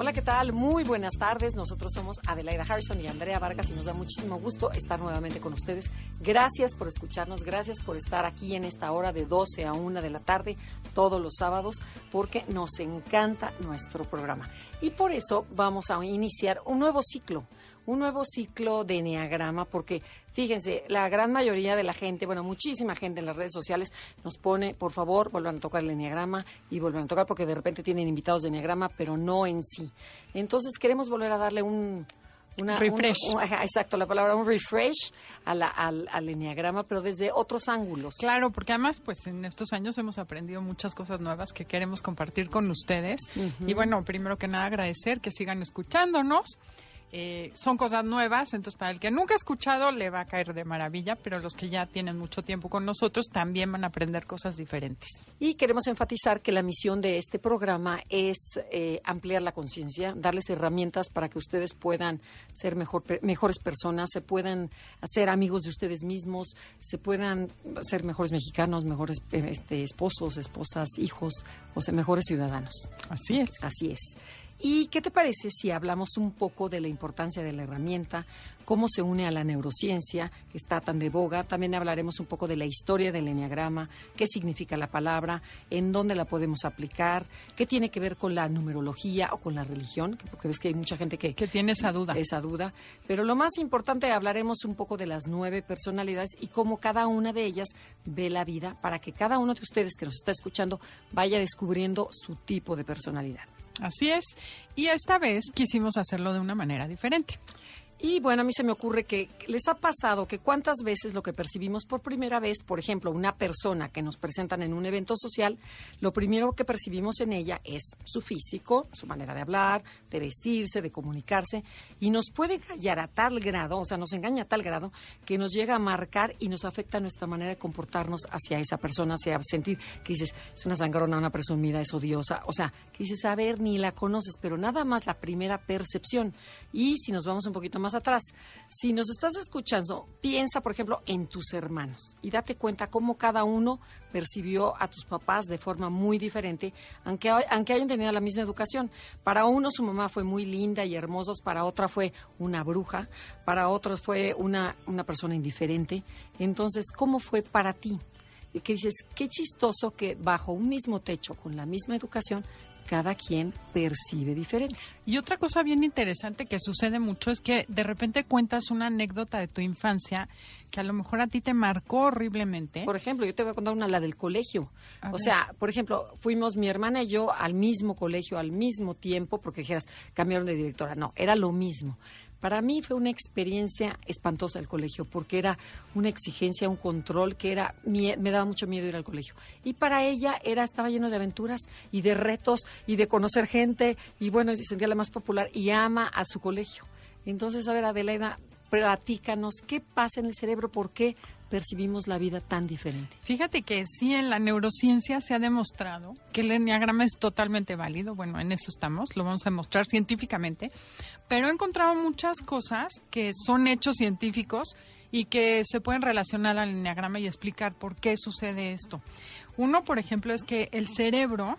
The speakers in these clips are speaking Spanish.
Hola, ¿qué tal? Muy buenas tardes. Nosotros somos Adelaida Harrison y Andrea Vargas y nos da muchísimo gusto estar nuevamente con ustedes. Gracias por escucharnos, gracias por estar aquí en esta hora de 12 a 1 de la tarde todos los sábados porque nos encanta nuestro programa. Y por eso vamos a iniciar un nuevo ciclo un nuevo ciclo de Enneagrama, porque fíjense, la gran mayoría de la gente, bueno, muchísima gente en las redes sociales nos pone, por favor, vuelvan a tocar el Enneagrama y vuelvan a tocar porque de repente tienen invitados de Enneagrama, pero no en sí. Entonces queremos volver a darle un... Una, refresh. exacto, la palabra, un refresh al, al Enneagrama, pero desde otros ángulos. Claro, porque además, pues en estos años hemos aprendido muchas cosas nuevas que queremos compartir con ustedes. Y bueno, primero que nada agradecer que sigan escuchándonos. Eh, son cosas nuevas, entonces para el que nunca ha escuchado le va a caer de maravilla, pero los que ya tienen mucho tiempo con nosotros también van a aprender cosas diferentes. Y queremos enfatizar que la misión de este programa es eh, ampliar la conciencia, darles herramientas para que ustedes puedan ser mejor, mejores personas, se puedan hacer amigos de ustedes mismos, se puedan ser mejores mexicanos, mejores este, esposos, esposas, hijos, o sea, mejores ciudadanos. Así es. Así es. ¿Y qué te parece si hablamos un poco de la importancia de la herramienta, cómo se une a la neurociencia, que está tan de boga? También hablaremos un poco de la historia del enneagrama, qué significa la palabra, en dónde la podemos aplicar, qué tiene que ver con la numerología o con la religión, porque ves que hay mucha gente que, que tiene esa duda. Esa duda. Pero lo más importante, hablaremos un poco de las nueve personalidades y cómo cada una de ellas ve la vida para que cada uno de ustedes que nos está escuchando vaya descubriendo su tipo de personalidad. Así es. Y esta vez quisimos hacerlo de una manera diferente. Y bueno, a mí se me ocurre que les ha pasado que cuántas veces lo que percibimos por primera vez, por ejemplo, una persona que nos presentan en un evento social, lo primero que percibimos en ella es su físico, su manera de hablar, de vestirse, de comunicarse, y nos puede callar a tal grado, o sea, nos engaña a tal grado, que nos llega a marcar y nos afecta nuestra manera de comportarnos hacia esa persona, hacia sentir que dices, es una sangrona, una presumida, es odiosa, o sea, que dices, a ver, ni la conoces, pero nada más la primera percepción. Y si nos vamos un poquito más atrás. Si nos estás escuchando, piensa, por ejemplo, en tus hermanos y date cuenta cómo cada uno percibió a tus papás de forma muy diferente, aunque, aunque hayan tenido la misma educación. Para uno su mamá fue muy linda y hermosa, para otra fue una bruja, para otros fue una, una persona indiferente. Entonces, ¿cómo fue para ti? que dices, qué chistoso que bajo un mismo techo, con la misma educación, cada quien percibe diferente. Y otra cosa bien interesante que sucede mucho es que de repente cuentas una anécdota de tu infancia que a lo mejor a ti te marcó horriblemente. Por ejemplo, yo te voy a contar una, la del colegio. o sea, por ejemplo, fuimos mi hermana y yo al mismo colegio al mismo tiempo, porque dijeras, cambiaron de directora. No, era lo mismo. Para mí fue una experiencia espantosa el colegio, porque era una exigencia, un control que era me daba mucho miedo ir al colegio. Y para ella era estaba lleno de aventuras y de retos y de conocer gente y bueno, se sentía la más popular y ama a su colegio. Entonces, a ver, Adelaida, platícanos qué pasa en el cerebro, por qué percibimos la vida tan diferente. Fíjate que sí, en la neurociencia se ha demostrado que el enneagrama es totalmente válido. Bueno, en eso estamos, lo vamos a demostrar científicamente. Pero he encontrado muchas cosas que son hechos científicos y que se pueden relacionar al enneagrama y explicar por qué sucede esto. Uno, por ejemplo, es que el cerebro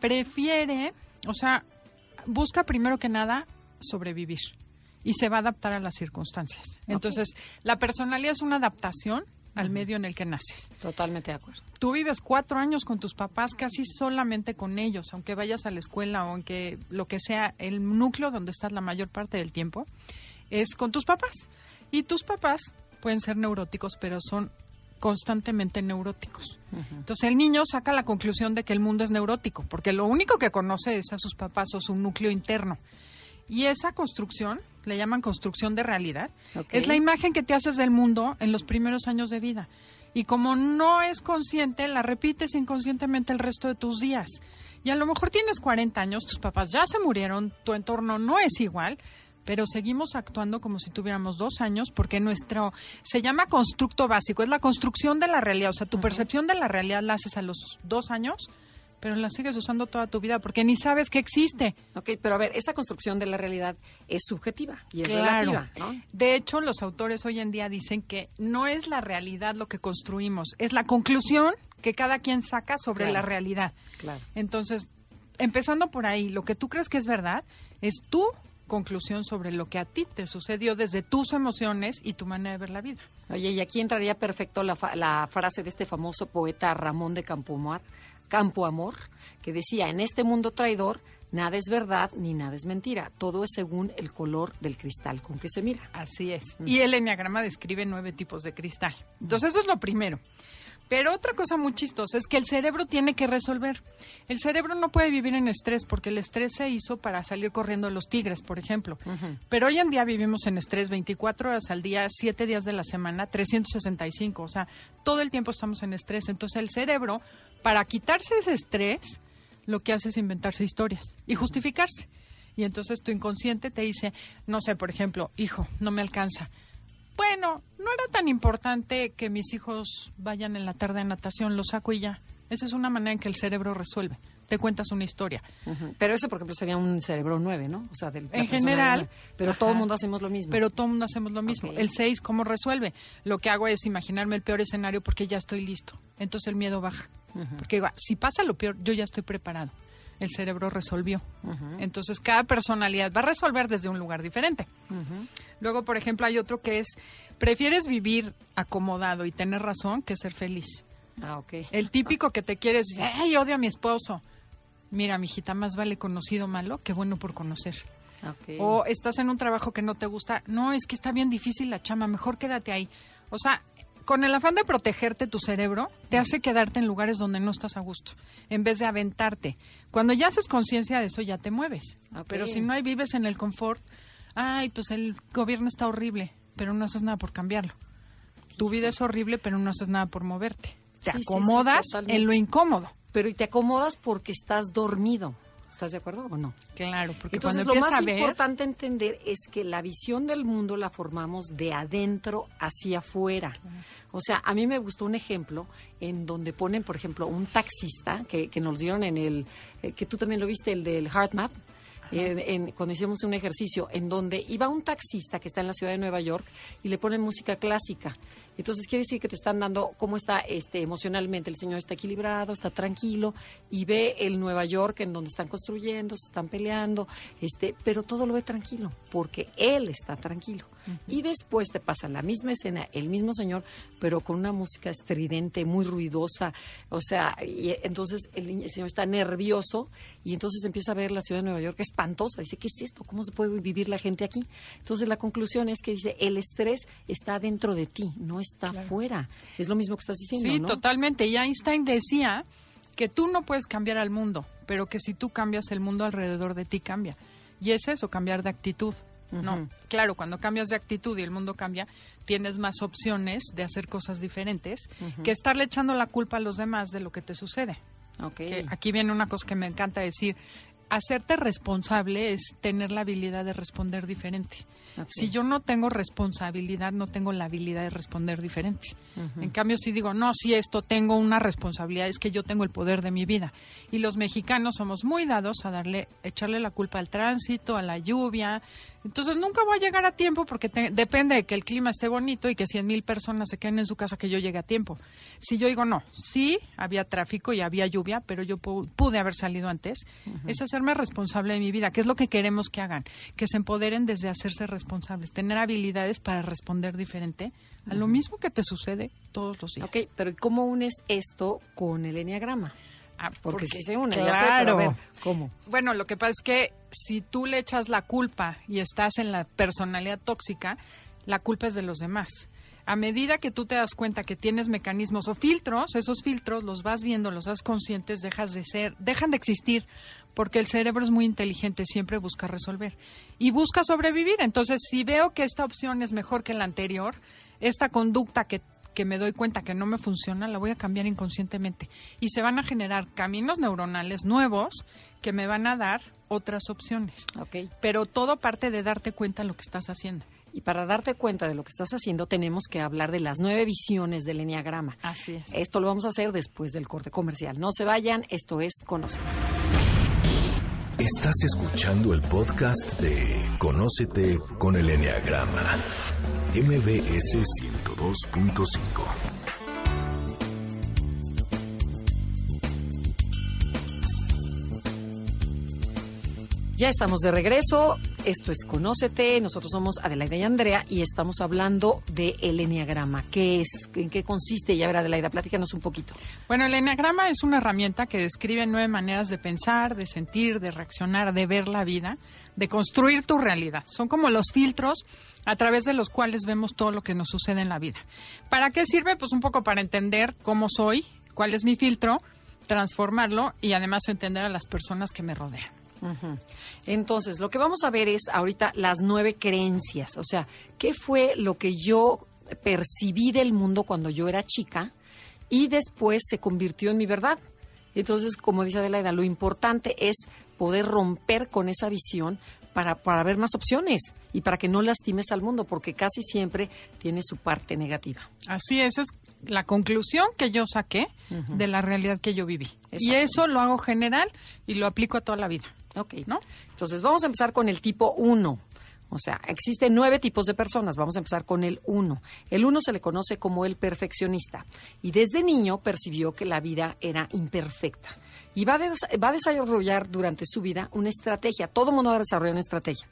prefiere, o sea, busca primero que nada sobrevivir y se va a adaptar a las circunstancias. Entonces, la personalidad es una adaptación al medio en el que naces. Totalmente de acuerdo. Tú vives cuatro años con tus papás casi solamente con ellos, aunque vayas a la escuela o aunque lo que sea, el núcleo donde estás la mayor parte del tiempo es con tus papás. Y tus papás pueden ser neuróticos, pero son constantemente neuróticos. Entonces el niño saca la conclusión de que el mundo es neurótico, porque lo único que conoce es a sus papás o su núcleo interno. Y esa construcción, le llaman construcción de realidad, es la imagen que te haces del mundo en los primeros años de vida. Y como no es consciente, la repites inconscientemente el resto de tus días. Y a lo mejor tienes 40 años, tus papás ya se murieron, tu entorno no es igual, pero seguimos actuando como si tuviéramos dos años porque nuestro, se llama constructo básico, es la construcción de la realidad, o sea, tu percepción de la realidad la haces a los dos años, pero la sigues usando toda tu vida porque ni sabes que existe. Ok, pero a ver, esta construcción de la realidad es subjetiva y es Claro. relativa, ¿no? De hecho, los autores hoy en día dicen que no es la realidad lo que construimos, es la conclusión que cada quien saca sobre Claro. la realidad. Claro. Entonces, empezando por ahí, lo que tú crees que es verdad es tu conclusión sobre lo que a ti te sucedió desde tus emociones y tu manera de ver la vida. Oye, y aquí entraría perfecto la, fa- la frase de este famoso poeta Ramón de Campoamor, Campoamor, que decía, en este mundo traidor, nada es verdad ni nada es mentira, todo es según el color del cristal con que se mira. Así es. Y el enneagrama describe nueve tipos de cristal. Entonces, eso es lo primero. Pero otra cosa muy chistosa es que el cerebro tiene que resolver. El cerebro no puede vivir en estrés porque el estrés se hizo para salir corriendo los tigres, por ejemplo. Pero hoy en día vivimos en estrés 24 horas al día, 7 días de la semana, 365. O sea, todo el tiempo estamos en estrés. Entonces, el cerebro, para quitarse ese estrés, lo que hace es inventarse historias y justificarse. Y entonces tu inconsciente te dice, no sé, por ejemplo, hijo, no me alcanza. Bueno, no era tan importante que mis hijos vayan en la tarde a natación, lo saco y ya. Esa es una manera en que el cerebro resuelve. Te cuentas una historia. Pero eso, por ejemplo, sería un cerebro 9, ¿no? O sea, del, En general. Pero ajá, todo el mundo hacemos lo mismo. Pero todo el mundo hacemos lo mismo. El 6, ¿cómo resuelve? Lo que hago es imaginarme el peor escenario porque ya estoy listo. Entonces el miedo baja. Porque digo, si pasa lo peor, yo ya estoy preparado. El cerebro resolvió. Entonces cada personalidad va a resolver desde un lugar diferente. Luego, por ejemplo, hay otro que es, prefieres vivir acomodado y tener razón que ser feliz. Ah, ok. El típico que te quieres, ay, odio a mi esposo. Mira, mijita, más vale conocido malo que bueno por conocer. O estás en un trabajo que no te gusta. No, es que está bien difícil la chama, mejor quédate ahí. O sea, con el afán de protegerte tu cerebro, te hace quedarte en lugares donde no estás a gusto, en vez de aventarte. Cuando ya haces conciencia de eso, ya te mueves. Pero si no hay vives en el confort, ay, pues el gobierno está horrible, pero no haces nada por cambiarlo. Tu vida es horrible, pero no haces nada por moverte. Te Sí, sí, sí, acomodas en lo incómodo. Pero y te acomodas porque estás dormido. ¿Estás de acuerdo o no? Claro, porque Entonces, cuando lo más a ver, importante entender es que la visión del mundo la formamos de adentro hacia afuera. O sea, a mí me gustó un ejemplo en donde ponen, por ejemplo, un taxista que, que nos dieron en el, eh, que tú también lo viste, el del HeartMap, en- en- cuando hicimos un ejercicio en donde iba un taxista que está en la ciudad de Nueva York y le ponen música clásica. Entonces quiere decir que te están dando cómo está este emocionalmente. El señor está equilibrado, está tranquilo y ve el Nueva York en donde están construyendo, se están peleando, este, pero todo lo ve tranquilo porque él está tranquilo. Y después te pasa la misma escena, el mismo señor, pero con una música estridente, muy ruidosa. O sea, y entonces el, el señor está nervioso y entonces empieza a ver la ciudad de Nueva York espantosa. Dice, ¿qué es esto? ¿Cómo se puede vivir la gente aquí? Entonces la conclusión es que dice, el estrés está dentro de ti, no está afuera. Es lo mismo que estás diciendo, Sí, ¿no? totalmente. Y Einstein decía que tú no puedes cambiar al mundo, pero que si tú cambias el mundo alrededor de ti cambia. Y es eso, cambiar de actitud. No, claro, cuando cambias de actitud y el mundo cambia, tienes más opciones de hacer cosas diferentes que estarle echando la culpa a los demás de lo que te sucede. Ok. Que aquí viene una cosa que me encanta decir, hacerte responsable es tener la habilidad de responder diferente. Si yo no tengo responsabilidad, no tengo la habilidad de responder diferente. En cambio, si digo, no, si esto tengo una responsabilidad, es que yo tengo el poder de mi vida. Y los mexicanos somos muy dados a darle, echarle la culpa al tránsito, a la lluvia. Entonces nunca voy a llegar a tiempo porque te- depende de que el clima esté bonito y que cien mil personas se queden en su casa que yo llegue a tiempo. Si yo digo no, sí había tráfico y había lluvia, pero yo pu- pude haber salido antes, es hacerme responsable de mi vida, que es lo que queremos que hagan, que se empoderen desde hacerse responsables, tener habilidades para responder diferente a lo mismo que te sucede todos los días. Ok, pero ¿y ¿cómo unes esto con el enneagrama? Ah, Porque, se une, claro. ya sé, pero a ver, ¿cómo? Bueno, lo que pasa es que si tú le echas la culpa y estás en la personalidad tóxica, la culpa es de los demás. A medida que tú te das cuenta que tienes mecanismos o filtros, esos filtros los vas viendo, los das conscientes, dejas de ser, dejan de existir, porque el cerebro es muy inteligente, siempre busca resolver y busca sobrevivir. Entonces, si veo que esta opción es mejor que la anterior, esta conducta que que me doy cuenta que no me funciona, la voy a cambiar inconscientemente. Y se van a generar caminos neuronales nuevos que me van a dar otras opciones. Ok. Pero todo parte de darte cuenta de lo que estás haciendo. Y para darte cuenta de lo que estás haciendo, tenemos que hablar de las nueve visiones del Enneagrama. Así es. Esto lo vamos a hacer después del corte comercial. No se vayan, esto es Conocer. Estás escuchando el podcast de Conócete con el Enneagrama. MBS 102.5. Ya estamos de regreso. Esto es Conócete. Nosotros somos Adelaida y Andrea y estamos hablando de el Enneagrama. ¿Qué es? ¿En qué consiste? Y a ver, Adelaida, platícanos un poquito. Bueno, el Enneagrama es una herramienta que describe nueve maneras de pensar, de sentir, de reaccionar, de ver la vida, de construir tu realidad. Son como los filtros a través de los cuales vemos todo lo que nos sucede en la vida. ¿Para qué sirve? Pues un poco para entender cómo soy, cuál es mi filtro, transformarlo y además entender a las personas que me rodean. Entonces, lo que vamos a ver es ahorita las nueve creencias. O sea, ¿qué fue lo que yo percibí del mundo cuando yo era chica y después se convirtió en mi verdad? Entonces, como dice Adelaida, lo importante es poder romper con esa visión para, para ver más opciones y para que no lastimes al mundo, porque casi siempre tiene su parte negativa. Así es, es la conclusión que yo saqué de la realidad que yo viví. Y eso lo hago general y lo aplico a toda la vida. Ok, ¿No? Entonces, vamos a empezar con el tipo 1. O sea, existen nueve tipos de personas. Vamos a empezar con el 1. El 1 se le conoce como el perfeccionista. Y desde niño percibió que la vida era imperfecta. Y va a, va a desarrollar durante su vida una estrategia. Todo mundo va a desarrollar una estrategia.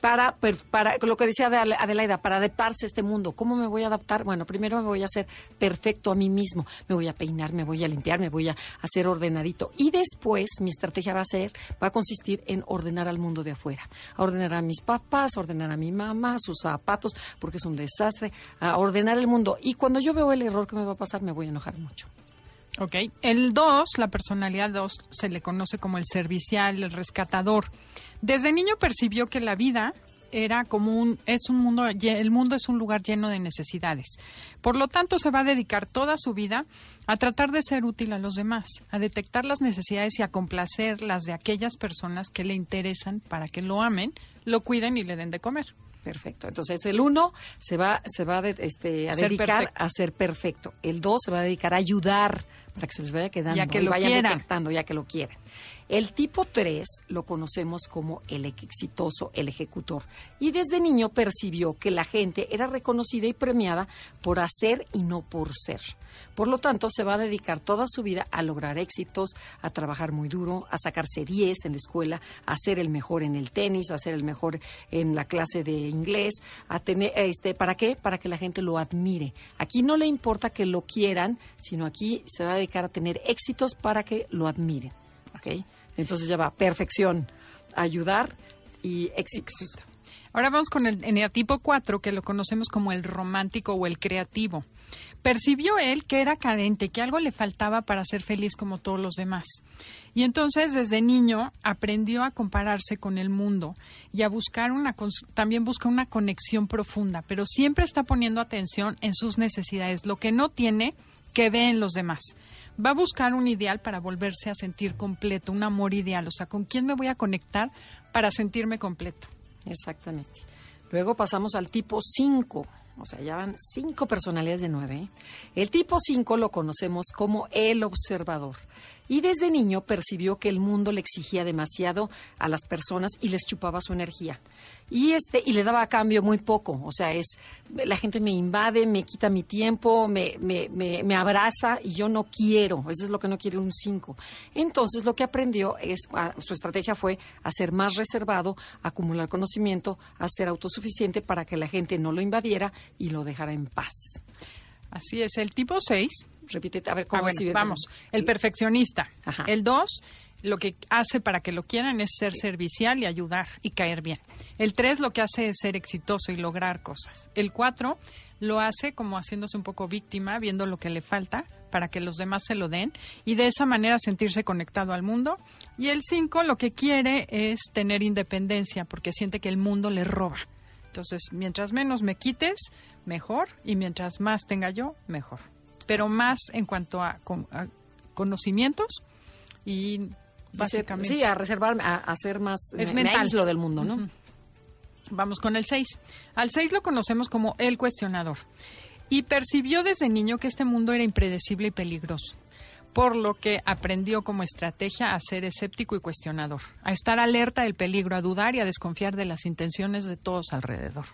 Para, para lo que decía Adela- Adelaida, para adaptarse a este mundo. ¿Cómo me voy a adaptar? Bueno, primero me voy a hacer perfecto a mí mismo. Me voy a peinar, me voy a limpiar, me voy a hacer ordenadito. Y después mi estrategia va a ser, va a consistir en ordenar al mundo de afuera. A ordenar a mis papás, a ordenar a mi mamá, sus zapatos, porque es un desastre. A ordenar el mundo. Y cuando yo veo el error que me va a pasar, me voy a enojar mucho. Ok. El 2, la personalidad 2, se le conoce como el servicial, el rescatador. Desde niño percibió que la vida era como un es un mundo el mundo es un lugar lleno de necesidades. Por lo tanto, se va a dedicar toda su vida a tratar de ser útil a los demás, a detectar las necesidades y a complacer las de aquellas personas que le interesan para que lo amen, lo cuiden y le den de comer. Perfecto. Entonces el uno se va, se va de- este, a dedicar perfecto. a ser perfecto. El dos se va a dedicar a ayudar para que se les vaya quedando Ya que y lo vayan quieran. detectando ya que lo quieren. El tipo 3 lo conocemos como el exitoso, el ejecutor. Y desde niño percibió que la gente era reconocida y premiada por hacer y no por ser. Por lo tanto, se va a dedicar toda su vida a lograr éxitos, a trabajar muy duro, a sacarse 10 en la escuela, a ser el mejor en el tenis, a ser el mejor en la clase de inglés, a tener este, ¿para qué? Para que la gente lo admire. Aquí no le importa que lo quieran, sino aquí se va a dedicar a tener éxitos para que lo admiren. Entonces ya va, perfección, ayudar y éxitos. Ahora vamos con el eneatipo 4, que lo conocemos como el romántico o el creativo. Percibió él que era carente, que algo le faltaba para ser feliz como todos los demás. Y entonces desde niño aprendió a compararse con el mundo y a buscar una también busca una conexión profunda, pero siempre está poniendo atención en sus necesidades, lo que no tiene que ve en los demás. Va a buscar un ideal para volverse a sentir completo, un amor ideal, o sea, ¿con quién me voy a conectar para sentirme completo? Exactamente. Luego pasamos al tipo 5. O sea, ya van cinco personalidades de nueve. El tipo 5 lo conocemos como el observador. Y desde niño percibió que el mundo le exigía demasiado a las personas y les chupaba su energía. Y este y le daba a cambio muy poco. O sea, es la gente me invade, me quita mi tiempo, me, me, me, abraza y yo no quiero. Eso es lo que no quiere un 5. Entonces lo que aprendió es, su estrategia fue a ser más reservado, acumular conocimiento, a ser autosuficiente para que la gente no lo invadiera y lo dejara en paz. Así es, el tipo 6 Repite, a ver Ah, cómo bueno, vamos. El perfeccionista. Ajá. El 2, lo que hace para que lo quieran es ser servicial y ayudar y caer bien. El 3, lo que hace es ser exitoso y lograr cosas. El 4, lo hace como haciéndose un poco víctima, viendo lo que le falta para que los demás se lo den y de esa manera sentirse conectado al mundo. Y el 5, lo que quiere es tener independencia porque siente que el mundo le roba. Entonces, mientras menos me quites, mejor, y mientras más tenga yo, mejor. Pero más en cuanto a, con- a conocimientos y básicamente. Sí, a reservarme, a, a ser más... Es me, me mental. aíslo del mundo, ¿no? Vamos con el 6. Al 6 lo conocemos como el cuestionador. Y percibió desde niño que este mundo era impredecible y peligroso, por lo que aprendió como estrategia a ser escéptico y cuestionador, a estar alerta del peligro, a dudar y a desconfiar de las intenciones de todos alrededor.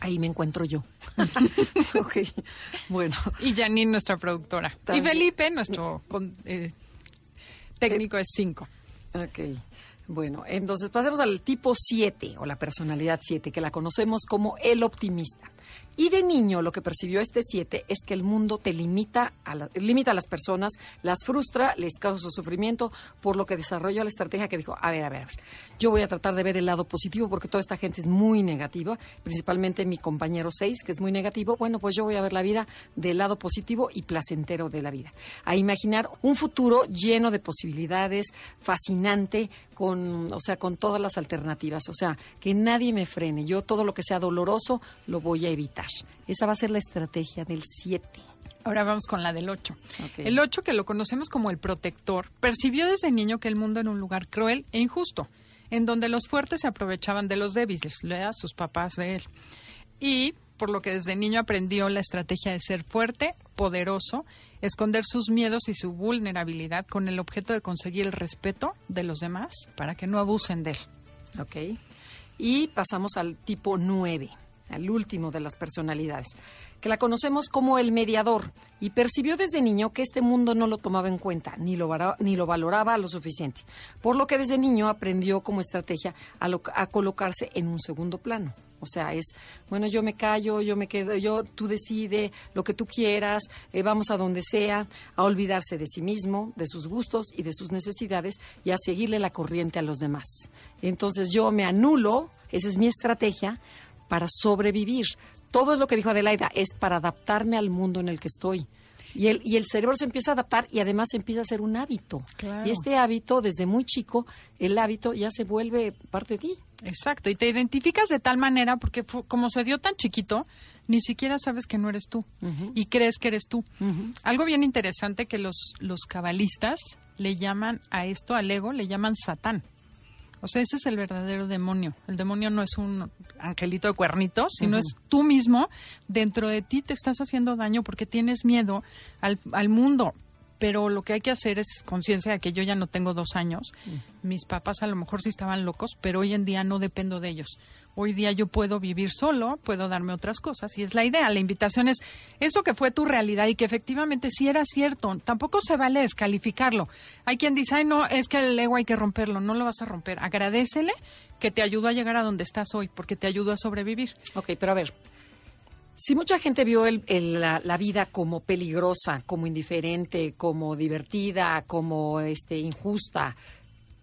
Ahí me encuentro yo. ok, bueno. Y Janine, nuestra productora. Y. Felipe, nuestro con- eh, técnico, es 5. Ok. Bueno, entonces pasemos al tipo 7 o la personalidad 7, que la conocemos como el optimista. Y de niño lo que percibió este 7 es que el mundo te limita a, la- limita a las personas, las frustra, les causa sufrimiento, por lo que desarrolló la estrategia que dijo, a ver, a ver, a ver, yo voy a tratar de ver el lado positivo porque toda esta gente es muy negativa, principalmente mi compañero 6, que es muy negativo, bueno, pues yo voy a ver la vida del lado positivo y placentero de la vida. A imaginar un futuro lleno de posibilidades, fascinante, con, o sea, con todas las alternativas, o sea, que nadie me frene, yo todo lo que sea doloroso lo voy a evitar. Esa va a ser la estrategia del 7. Ahora vamos con la del 8. Ok. El 8, que lo conocemos como el protector, percibió desde niño que el mundo era un lugar cruel e injusto, en donde los fuertes se aprovechaban de los débiles, lea sus papás de él. Y por lo que desde niño aprendió la estrategia de ser fuerte, poderoso, esconder sus miedos y su vulnerabilidad con el objeto de conseguir el respeto de los demás para que no abusen de él. ¿Ok? Y pasamos al tipo 9, al último de las personalidades, que la conocemos como el mediador y percibió desde niño que este mundo no lo tomaba en cuenta ni lo, ni lo valoraba lo suficiente, por lo que desde niño aprendió como estrategia a colocarse en un segundo plano. O sea, es, bueno, yo me callo, yo me quedo, yo, tú decide lo que tú quieras, eh, vamos a donde sea, a olvidarse de sí mismo, de sus gustos y de sus necesidades y a seguirle la corriente a los demás. Entonces yo me anulo, esa es mi estrategia, para sobrevivir. Todo es lo que dijo Adelaida, es para adaptarme al mundo en el que estoy. Y el, y el cerebro se empieza a adaptar y además empieza a ser un hábito. Claro. Y este hábito, desde muy chico, el hábito ya se vuelve parte de ti. Exacto, y te identificas de tal manera porque como se dio tan chiquito, ni siquiera sabes que no eres tú y crees que eres tú. Algo bien interesante que los, los cabalistas le llaman a esto, al ego, le llaman Satán. O sea, ese es el verdadero demonio. El demonio no es un angelito de cuernitos, sino es tú mismo. Dentro de ti te estás haciendo daño porque tienes miedo al, al mundo. Pero lo que hay que hacer es conciencia de que yo ya no tengo dos años. Mis papás a lo mejor sí estaban locos, pero hoy en día no dependo de ellos. Hoy día yo puedo vivir solo, puedo darme otras cosas y es la idea. La invitación es eso que fue tu realidad y que efectivamente sí era cierto. Tampoco se vale descalificarlo. Hay quien dice, ay, no, es que el ego hay que romperlo. No lo vas a romper. Agradecele que te ayudó a llegar a donde estás hoy, porque te ayudó a sobrevivir. Ok, pero a ver, si mucha gente vio el- el- la, la vida como peligrosa, como indiferente, como divertida, como este, injusta,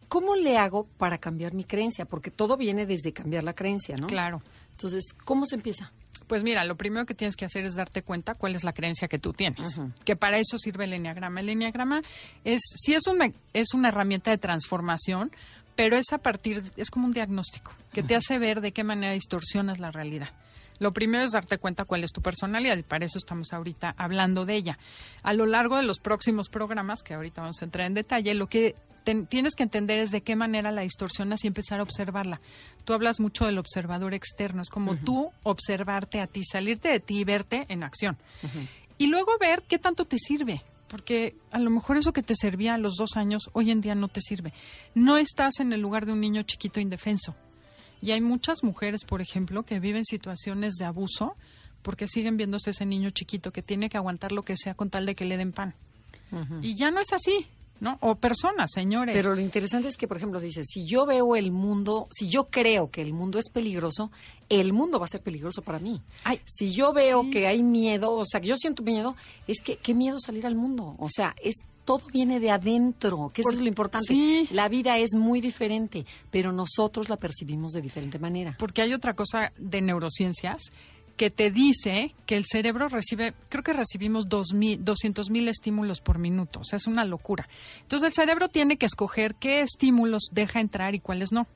¿cómo le hago para cambiar mi creencia? Porque todo viene desde cambiar la creencia, ¿no? Claro. Entonces, ¿cómo se empieza? Pues mira, lo primero que tienes que hacer es darte cuenta cuál es la creencia que tú tienes. Que para eso sirve el enneagrama. El enneagrama es, sí es, un, me- es una herramienta de transformación, pero es a partir, es como un diagnóstico que te hace ver de qué manera distorsionas la realidad. Lo primero es darte cuenta cuál es tu personalidad y para eso estamos ahorita hablando de ella. A lo largo de los próximos programas, que ahorita vamos a entrar en detalle, lo que ten- tienes que entender es de qué manera la distorsionas y empezar a observarla. Tú hablas mucho del observador externo, es como tú observarte a ti, salirte de ti y verte en acción. Y luego ver qué tanto te sirve. Porque a lo mejor eso que te servía a los dos años, hoy en día no te sirve. No estás en el lugar de un niño chiquito indefenso. Y hay muchas mujeres, por ejemplo, que viven situaciones de abuso porque siguen viéndose ese niño chiquito que tiene que aguantar lo que sea con tal de que le den pan. Y ya no es así, ¿no? O personas, señores. Pero lo interesante es que, por ejemplo, dices, si yo veo el mundo, si yo creo que el mundo es peligroso, el mundo va a ser peligroso para mí. Ay, si yo veo sí. que hay miedo, o sea, que yo siento miedo, es que qué miedo salir al mundo. O sea, es todo viene de adentro, que eso es lo importante. sí. La vida es muy diferente, pero nosotros la percibimos de diferente manera. Porque hay otra cosa de neurociencias que te dice que el cerebro recibe, creo que recibimos 200 mil estímulos por minuto, o sea, es una locura. Entonces el cerebro tiene que escoger qué estímulos deja entrar y cuáles no.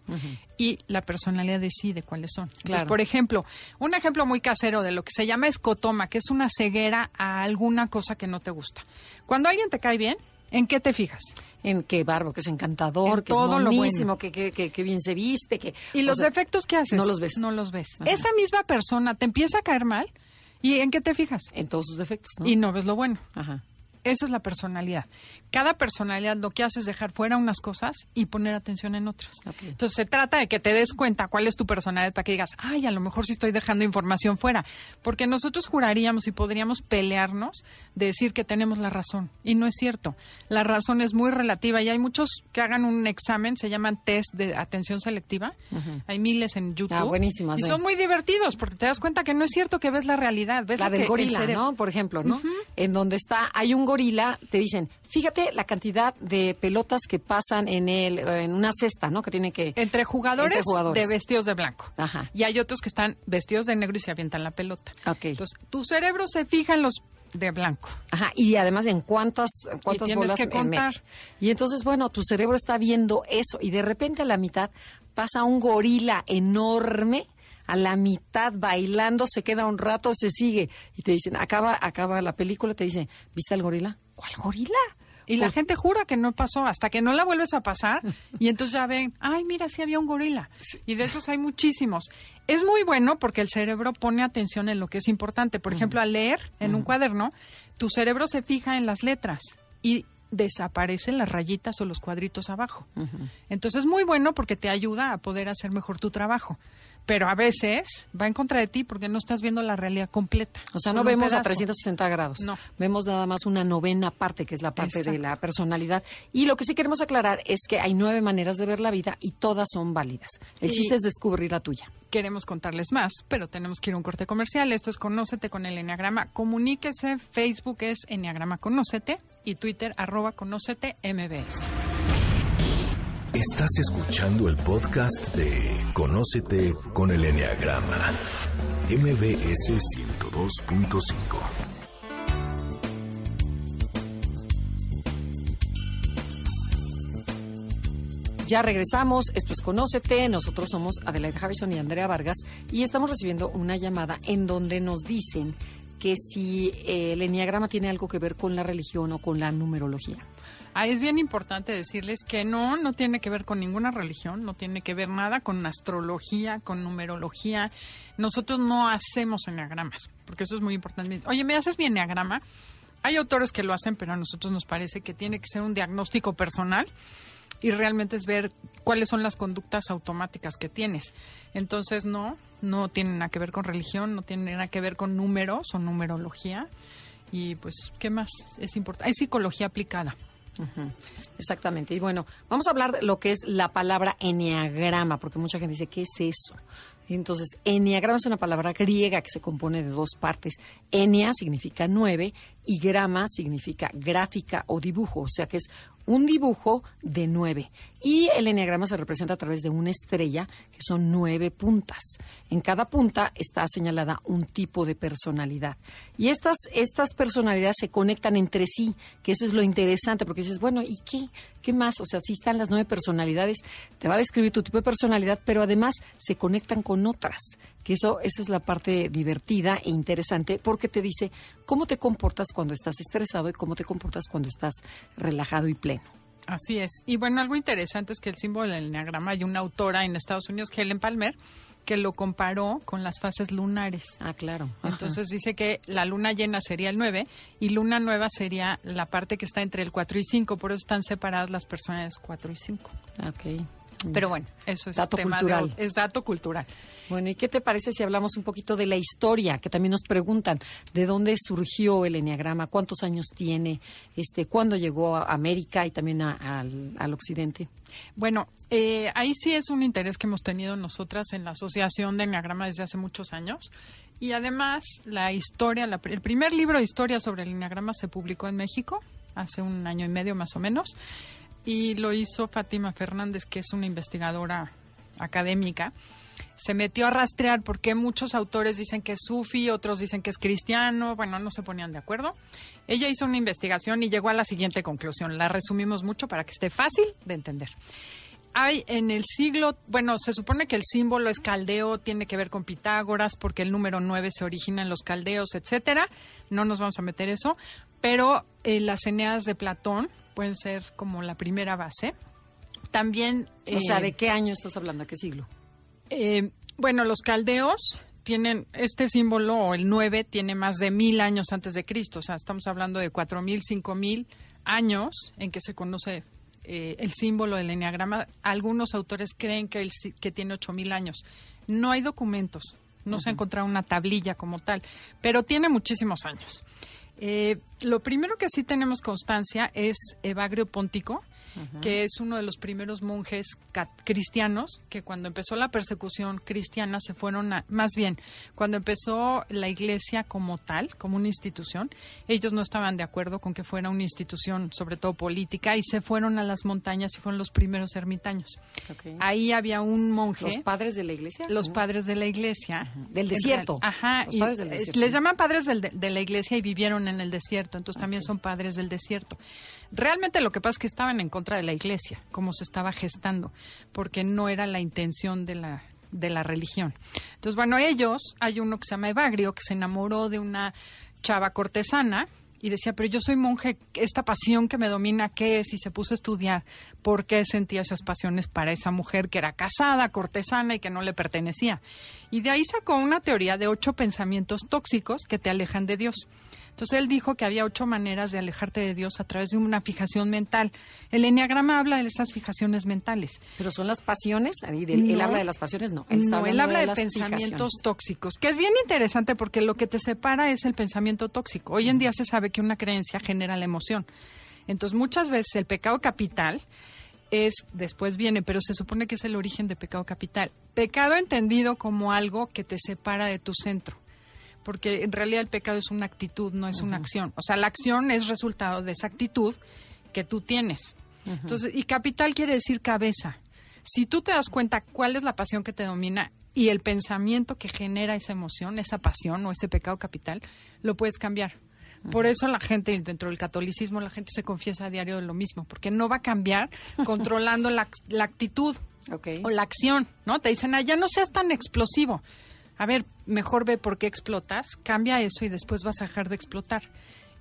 Y la personalidad decide cuáles son. Entonces, por ejemplo, un ejemplo muy casero de lo que se llama escotoma, que es una ceguera a alguna cosa que no te gusta. Cuando alguien te cae bien, ¿En qué te fijas? En qué barbo, que es encantador, que es buenísimo, que, que, bien se viste, que... ¿Y los defectos qué haces? No los ves. No los ves. Esa misma persona te empieza a caer mal y ¿en qué te fijas? En todos sus defectos, ¿no? Y no ves lo bueno. Ajá. Esa es la personalidad. Cada personalidad lo que hace es dejar fuera unas cosas y poner atención en otras. Entonces se trata de que te des cuenta cuál es tu personalidad para que digas, ay, a lo mejor sí estoy dejando información fuera. Porque nosotros juraríamos y podríamos pelearnos de decir que tenemos la razón. Y no es cierto. La razón es muy relativa y hay muchos que hagan un examen, se llaman test de atención selectiva. Hay miles en YouTube. Ah, buenísimas. Y son muy divertidos porque te das cuenta que no es cierto que ves la realidad. Ves la del gorila, ¿no? Por ejemplo, ¿no? En donde está, hay un gorila, te dicen, fíjate la cantidad de pelotas que pasan en el en una cesta, ¿no? Que tiene que entre jugadores, entre jugadores, de vestidos de blanco. Ajá. Y hay otros que están vestidos de negro y se avientan la pelota. Ok. Entonces, tu cerebro se fija en los de blanco. Ajá, y además en cuántas, cuántas y bolas que contar. Y entonces, bueno, tu cerebro está viendo eso y de repente a la mitad pasa un gorila enorme a la mitad bailando, se queda un rato, se sigue y te dicen, acaba, acaba la película, te dicen, ¿viste al gorila? ¿Cuál gorila? Y la gente jura que no pasó hasta que no la vuelves a pasar y entonces ya ven, ay, mira, sí había un gorila. Y de esos hay muchísimos. Es muy bueno porque el cerebro pone atención en lo que es importante. Por ejemplo, al leer en un cuaderno, tu cerebro se fija en las letras y desaparecen las rayitas o los cuadritos abajo. Entonces es muy bueno porque te ayuda a poder hacer mejor tu trabajo pero a veces va en contra de ti porque no estás viendo la realidad completa. O sea, no vemos a 360 grados. No. Vemos nada más una novena parte, que es la parte de la personalidad. Y lo que sí queremos aclarar es que hay nueve maneras de ver la vida y todas son válidas. El chiste es descubrir la tuya. Queremos contarles más, pero tenemos que ir a un corte comercial. Esto es Conócete con el Enneagrama. Comuníquese. Facebook es Enneagrama Conócete y Twitter arroba Conócete MBS. Estás escuchando el podcast de Conócete con el Enneagrama, MBS 102.5. Ya regresamos, esto es Conócete, nosotros somos Adelaide Harrison y Andrea Vargas y estamos recibiendo una llamada en donde nos dicen que si eh, el enneagrama tiene algo que ver con la religión o con la numerología. Ah, es bien importante decirles que no, no tiene que ver con ninguna religión, no tiene que ver nada con astrología, con numerología. Nosotros no hacemos enneagramas, porque eso es muy importante. Oye, ¿me haces mi enneagrama? Hay autores que lo hacen, pero a nosotros nos parece que tiene que ser un diagnóstico personal y realmente es ver cuáles son las conductas automáticas que tienes. Entonces, no, no tiene nada que ver con religión, no tiene nada que ver con números o numerología. Y pues, ¿qué más es importante? Hay psicología aplicada. Exactamente. Y bueno, vamos a hablar de lo que es la palabra enneagrama, porque mucha gente dice, ¿qué es eso? Entonces, enneagrama es una palabra griega que se compone de dos partes. Ennea significa nueve y grama significa gráfica o dibujo, o sea que es un dibujo de nueve. Y el enneagrama se representa a través de una estrella, que son nueve puntas. En cada punta está señalada un tipo de personalidad. Y estas, estas personalidades se conectan entre sí, que eso es lo interesante, porque dices, bueno, ¿y qué? ¿Qué más? O sea, si están las nueve personalidades, te va a describir tu tipo de personalidad, pero además se conectan con otras que eso esa es la parte divertida e interesante porque te dice cómo te comportas cuando estás estresado y cómo te comportas cuando estás relajado y pleno. Así es. Y bueno, algo interesante es que el símbolo del enneagrama hay una autora en Estados Unidos, Helen Palmer, que lo comparó con las fases lunares. Ah, claro. Entonces dice que la luna llena sería el 9 y luna nueva sería la parte que está entre el 4 y 5, por eso están separadas las personas 4 y 5. Ok. Pero bueno, eso es dato cultural. es dato cultural. Bueno, ¿y qué te parece si hablamos un poquito de la historia? Que también nos preguntan de dónde surgió el enneagrama, cuántos años tiene, este, cuándo llegó a América y también al, occidente. Bueno, eh, ahí sí es un interés que hemos tenido nosotras en la Asociación de Enneagrama desde hace muchos años. Y además, la historia, el primer libro de historia sobre el enneagrama se publicó en México hace un año y medio más o menos y lo hizo Fátima Fernández, que es una investigadora académica. se metió a rastrear porque muchos autores dicen que es sufi, otros dicen que es cristiano, bueno, no se ponían de acuerdo. Ella hizo una investigación y llegó a la siguiente conclusión. La resumimos mucho para que esté fácil de entender. Hay en el siglo, bueno, se supone que el símbolo es caldeo, tiene que ver con Pitágoras, porque el número 9 se origina en los caldeos, etcétera. No nos vamos a meter eso, pero eh, las Eneas de Platón pueden ser como la primera base. También. o sea, eh, ¿de qué año estás hablando? ¿Qué siglo? eh, bueno, los caldeos tienen este símbolo, o el 9, tiene más de mil años antes de Cristo. O sea, estamos hablando de cuatro mil, cinco mil años en que se conoce eh, el símbolo del enneagrama. Algunos autores creen que, el que tiene ocho mil años. No hay documentos, no se ha encontrado una tablilla como tal, pero tiene muchísimos años. Eh, lo primero que sí tenemos constancia es Evagrio Póntico, que es uno de los primeros monjes cristianos que cuando empezó la persecución cristiana se fueron a, más bien, cuando empezó la iglesia como tal, como una institución, ellos no estaban de acuerdo con que fuera una institución, sobre todo política, y se fueron a las montañas y fueron los primeros ermitaños. Ahí había un monje ¿Los padres de la iglesia? los padres de la iglesia. Del desierto. real- Ajá. Los y padres del es- desierto. Les llaman padres del de, de la iglesia y vivieron en el desierto, entonces también son padres del desierto. Realmente lo que pasa es que estaban en contra de la iglesia, como se estaba gestando, porque no era la intención de la de la religión. Entonces, bueno, ellos, hay uno que se llama Evagrio, que se enamoró de una chava cortesana y decía, pero yo soy monje, esta pasión que me domina, ¿qué es? Y se puso a estudiar por qué sentía esas pasiones para esa mujer que era casada, cortesana y que no le pertenecía. Y de ahí sacó una teoría de ocho pensamientos tóxicos que te alejan de Dios. Entonces él dijo que había ocho maneras de alejarte de Dios a través de una fijación mental. El enneagrama habla de esas fijaciones mentales. ¿Pero son las pasiones? ¿Él No. habla de las pasiones? No, él, No, él habla de, las pensamientos tóxicos, que es bien interesante porque lo que te separa es el pensamiento tóxico. Hoy en día se sabe que una creencia genera la emoción. Entonces, muchas veces el pecado capital es, después viene, pero se supone que es el origen de pecado capital. Pecado entendido como algo que te separa de tu centro. Porque en realidad el pecado es una actitud, no es una acción. O sea, la acción es resultado de esa actitud que tú tienes. Entonces, y capital quiere decir cabeza. Si tú te das cuenta cuál es la pasión que te domina y el pensamiento que genera esa emoción, esa pasión o ese pecado capital, lo puedes cambiar. Por eso la gente, dentro del catolicismo, la gente se confiesa a diario de lo mismo, porque no va a cambiar controlando la, la actitud o la acción, ¿no? Te dicen, ah, ya no seas tan explosivo. A ver, mejor ve por qué explotas, cambia eso y después vas a dejar de explotar.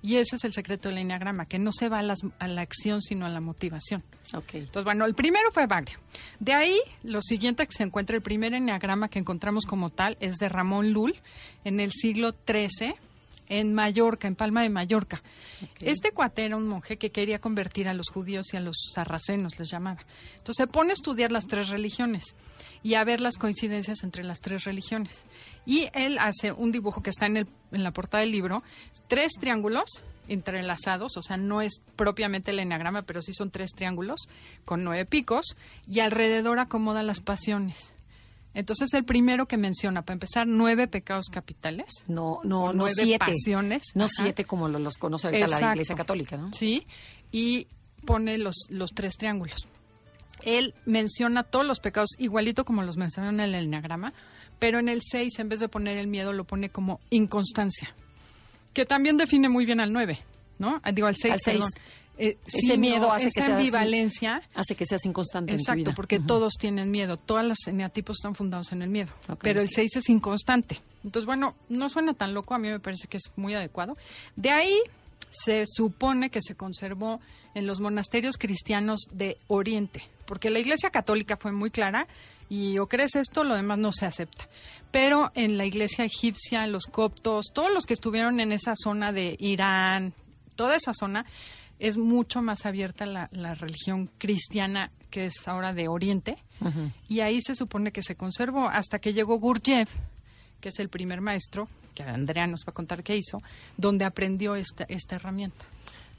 Y ese es el secreto del enneagrama, que no se va a, las- a la acción, sino a la motivación. Ok. Entonces, bueno, el primero fue Bagrio. De ahí, lo siguiente que se encuentra, el primer enneagrama que encontramos como tal, es de Ramón Lull, en el siglo XIII, en Mallorca, en Palma de Mallorca. Este cuate era un monje que quería convertir a los judíos y a los sarracenos, les llamaba. Entonces se pone a estudiar las tres religiones y a ver las coincidencias entre las tres religiones. Y él hace un dibujo que está en, el, en la portada del libro, tres triángulos entrelazados, o sea, no es propiamente el enagrama, pero sí son tres triángulos con nueve picos y alrededor acomoda las pasiones. Entonces, el primero que menciona, para empezar, nueve pecados capitales. No, no, no nueve siete. pasiones. No Ajá. siete como lo- los conoce ahorita la. Iglesia Católica, ¿no? Sí, y pone los, los tres triángulos. Él menciona todos los pecados igualito como los menciona en el enneagrama, pero en el 6, en vez de poner el miedo, lo pone como inconstancia, que también define muy bien al 9, ¿no? Ah, Digo, al 6, Al seis. perdón. Eh, Ese miedo hace esa que ambivalencia. Hace que seas inconstante en tu Exacto, vida. porque todos tienen miedo, todas las eneatipos están fundados en el miedo, pero el 6 es inconstante. Entonces, bueno, no suena tan loco, a mí me parece que es muy adecuado. De ahí se supone que se conservó en los monasterios cristianos de Oriente, porque la Iglesia Católica fue muy clara y o crees esto, lo demás no se acepta. Pero en la Iglesia egipcia, los coptos, todos los que estuvieron en esa zona de Irán, toda esa zona, es mucho más abierta la, la religión cristiana que es ahora de Oriente. Y ahí se supone que se conservó hasta que llegó Gurdjieff, que es el primer maestro, que Andrea nos va a contar qué hizo, donde aprendió esta, esta herramienta.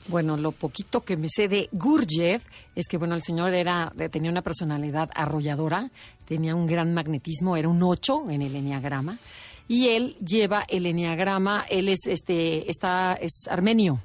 Bueno, lo poquito que me sé de Gurdjieff es que, bueno, el señor era, de- tenía una personalidad arrolladora, tenía un gran magnetismo, era un 8 en el enneagrama, y él lleva el enneagrama, él es, este, está, es armenio,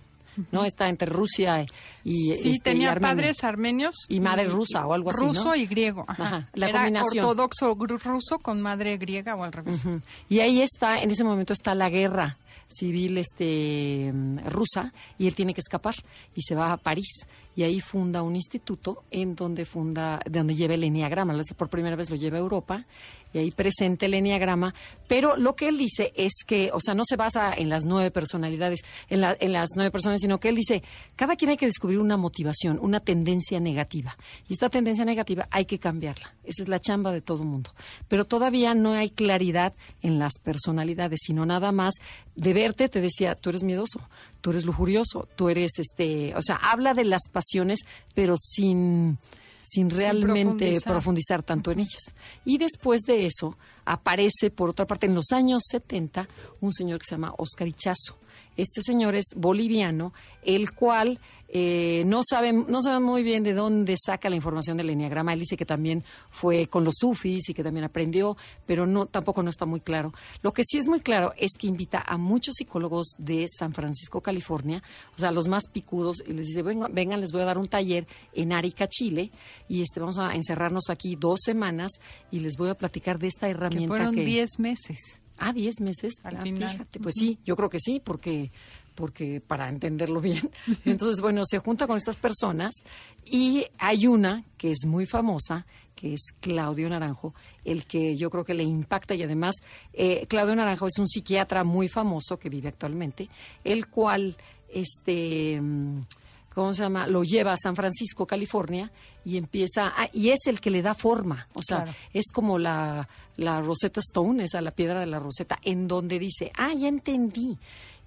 ¿no? Está entre Rusia y Sí, este, tenía padres armenios. Y madre rusa o algo así, Ruso ¿no? y griego. Ajá. Ajá, la Era combinación. ortodoxo ruso con madre griega o al revés. Y ahí está, en ese momento está la guerra civil este mm, rusa y él tiene que escapar y se va a París y ahí funda un instituto en donde funda de donde lleva el enneagrama, por primera vez lo lleva a Europa y ahí presenta el enneagrama, pero lo que él dice es que, o sea, no se basa en las nueve personalidades, en, la- en las nueve personas, sino que él dice, cada quien hay que descubrir una motivación, una tendencia negativa y esta tendencia negativa hay que cambiarla. Esa es la chamba de todo mundo. Pero todavía no hay claridad en las personalidades, sino nada más de verte, te decía, tú eres miedoso, tú eres lujurioso, tú eres este, o sea, habla de las pasiones, pero sin sin realmente profundizar. profundizar tanto en ellas. Y después de eso aparece, por otra parte, en los años 70, un señor que se llama Oscar Ichazo. Este señor es boliviano, el cual eh, no sabe no sabe muy bien de dónde saca la información del enneagrama. Él dice que también fue con los sufis y que también aprendió, pero no tampoco no está muy claro. Lo que sí es muy claro es que invita a muchos psicólogos de San Francisco, California, o sea, los más picudos, y les dice, vengan, vengan les voy a dar un taller en Arica, Chile, y este vamos a encerrarnos aquí dos semanas y les voy a platicar de esta Que herramienta fueron que... 10 meses. Ah, 10 meses. Al Ah, final. Fíjate, pues sí, yo creo que sí, porque porque para entenderlo bien. Entonces, bueno, se junta con estas personas y hay una que es muy famosa, que es Claudio Naranjo, el que yo creo que le impacta y además eh, Claudio Naranjo es un psiquiatra muy famoso que vive actualmente, el cual, este, mm, ¿cómo se llama? Lo lleva a San Francisco, California, y empieza, ah, y es el que le da forma, o sea, Claro. es como la, la Rosetta Stone, esa la piedra de la Rosetta, en donde dice, ah, ya entendí.